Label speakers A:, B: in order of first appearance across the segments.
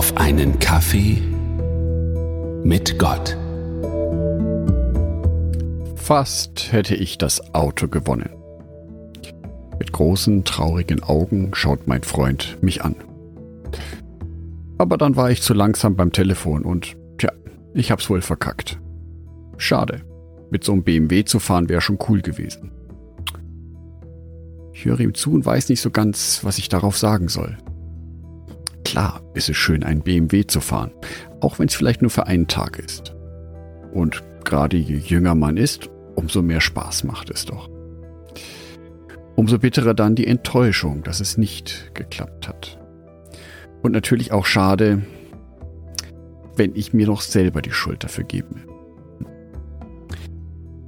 A: auf einen Kaffee mit Gott.
B: Fast hätte ich das Auto gewonnen. Mit großen, traurigen Augen schaut mein Freund mich an. Aber dann war ich zu langsam beim Telefon und, tja, ich hab's wohl verkackt. Schade. Mit so einem BMW zu fahren wäre schon cool gewesen. Ich höre ihm zu und weiß nicht so ganz, was ich darauf sagen soll. Klar ist es schön, ein BMW zu fahren, auch wenn es vielleicht nur für einen Tag ist. Und gerade je jünger man ist, umso mehr Spaß macht es doch. Umso bitterer dann die Enttäuschung, dass es nicht geklappt hat. Und natürlich auch schade, wenn ich mir noch selber die Schuld dafür gebe.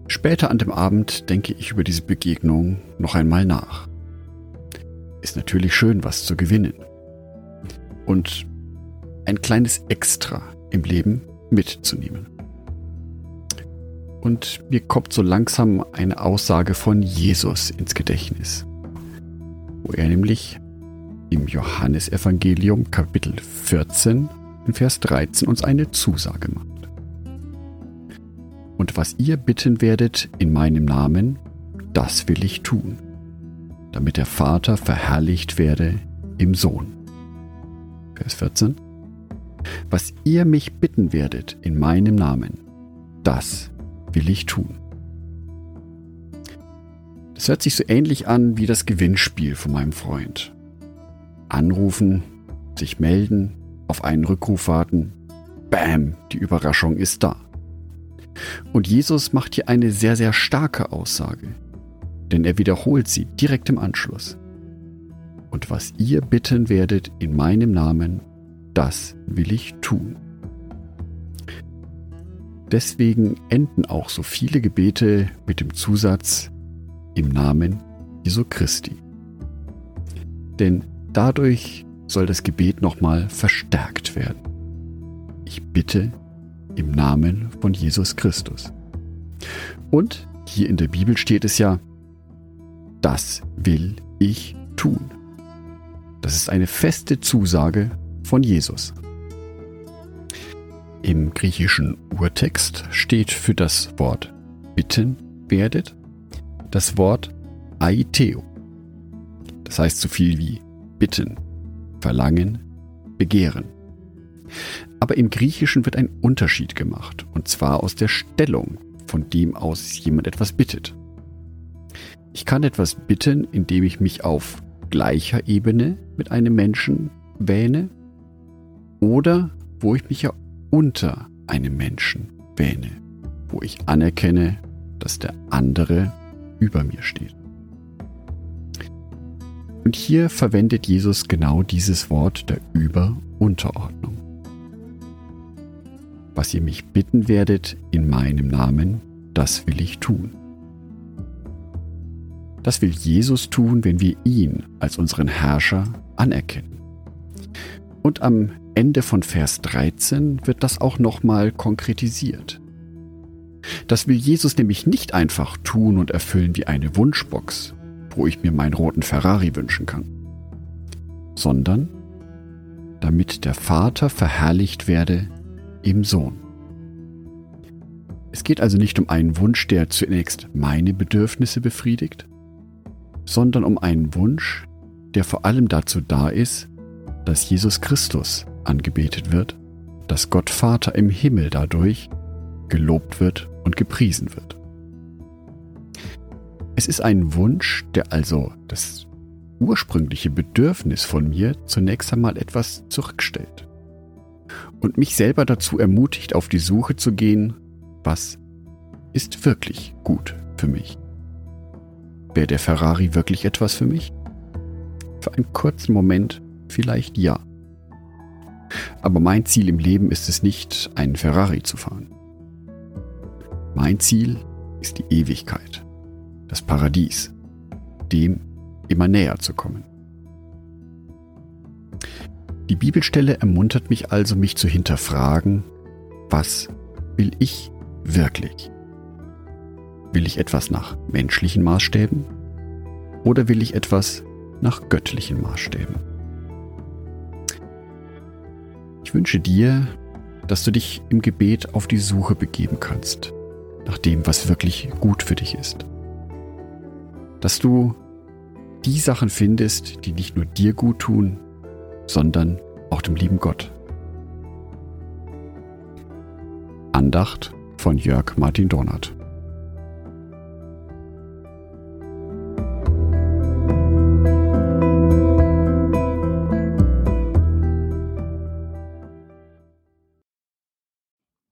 B: Später an dem Abend denke ich über diese Begegnung noch einmal nach. Ist natürlich schön, was zu gewinnen. Und ein kleines Extra im Leben mitzunehmen. Und mir kommt so langsam eine Aussage von Jesus ins Gedächtnis, wo er nämlich im Johannesevangelium Kapitel 14 in Vers 13 uns eine Zusage macht. Und was ihr bitten werdet in meinem Namen, das will ich tun, damit der Vater verherrlicht werde im Sohn. Vers 14. Was ihr mich bitten werdet in meinem Namen, das will ich tun. Das hört sich so ähnlich an wie das Gewinnspiel von meinem Freund. Anrufen, sich melden, auf einen Rückruf warten. Bam, die Überraschung ist da. Und Jesus macht hier eine sehr, sehr starke Aussage, denn er wiederholt sie direkt im Anschluss. Und was ihr bitten werdet in meinem Namen, das will ich tun. Deswegen enden auch so viele Gebete mit dem Zusatz im Namen Jesu Christi. Denn dadurch soll das Gebet nochmal verstärkt werden. Ich bitte im Namen von Jesus Christus. Und hier in der Bibel steht es ja, das will ich tun. Das ist eine feste Zusage von Jesus. Im griechischen Urtext steht für das Wort bitten werdet das Wort aiteo. Das heißt so viel wie bitten, verlangen, begehren. Aber im Griechischen wird ein Unterschied gemacht, und zwar aus der Stellung, von dem aus jemand etwas bittet. Ich kann etwas bitten, indem ich mich auf gleicher Ebene mit einem Menschen wähne oder wo ich mich ja unter einem Menschen wähne, wo ich anerkenne, dass der andere über mir steht. Und hier verwendet Jesus genau dieses Wort der Über-Unterordnung. Was ihr mich bitten werdet in meinem Namen, das will ich tun. Das will Jesus tun, wenn wir ihn als unseren Herrscher anerkennen. Und am Ende von Vers 13 wird das auch nochmal konkretisiert. Das will Jesus nämlich nicht einfach tun und erfüllen wie eine Wunschbox, wo ich mir meinen roten Ferrari wünschen kann, sondern damit der Vater verherrlicht werde im Sohn. Es geht also nicht um einen Wunsch, der zunächst meine Bedürfnisse befriedigt, sondern um einen Wunsch, der vor allem dazu da ist, dass Jesus Christus angebetet wird, dass Gott Vater im Himmel dadurch gelobt wird und gepriesen wird. Es ist ein Wunsch, der also das ursprüngliche Bedürfnis von mir zunächst einmal etwas zurückstellt und mich selber dazu ermutigt, auf die Suche zu gehen, was ist wirklich gut für mich. Wäre der Ferrari wirklich etwas für mich? Für einen kurzen Moment vielleicht ja. Aber mein Ziel im Leben ist es nicht, einen Ferrari zu fahren. Mein Ziel ist die Ewigkeit, das Paradies, dem immer näher zu kommen. Die Bibelstelle ermuntert mich also, mich zu hinterfragen, was will ich wirklich? Will ich etwas nach menschlichen Maßstäben oder will ich etwas nach göttlichen Maßstäben?
C: Ich wünsche dir, dass du dich im Gebet auf die Suche begeben kannst nach dem, was wirklich gut für dich ist. Dass du die Sachen findest, die nicht nur dir gut tun, sondern auch dem lieben Gott. Andacht von Jörg Martin Donat.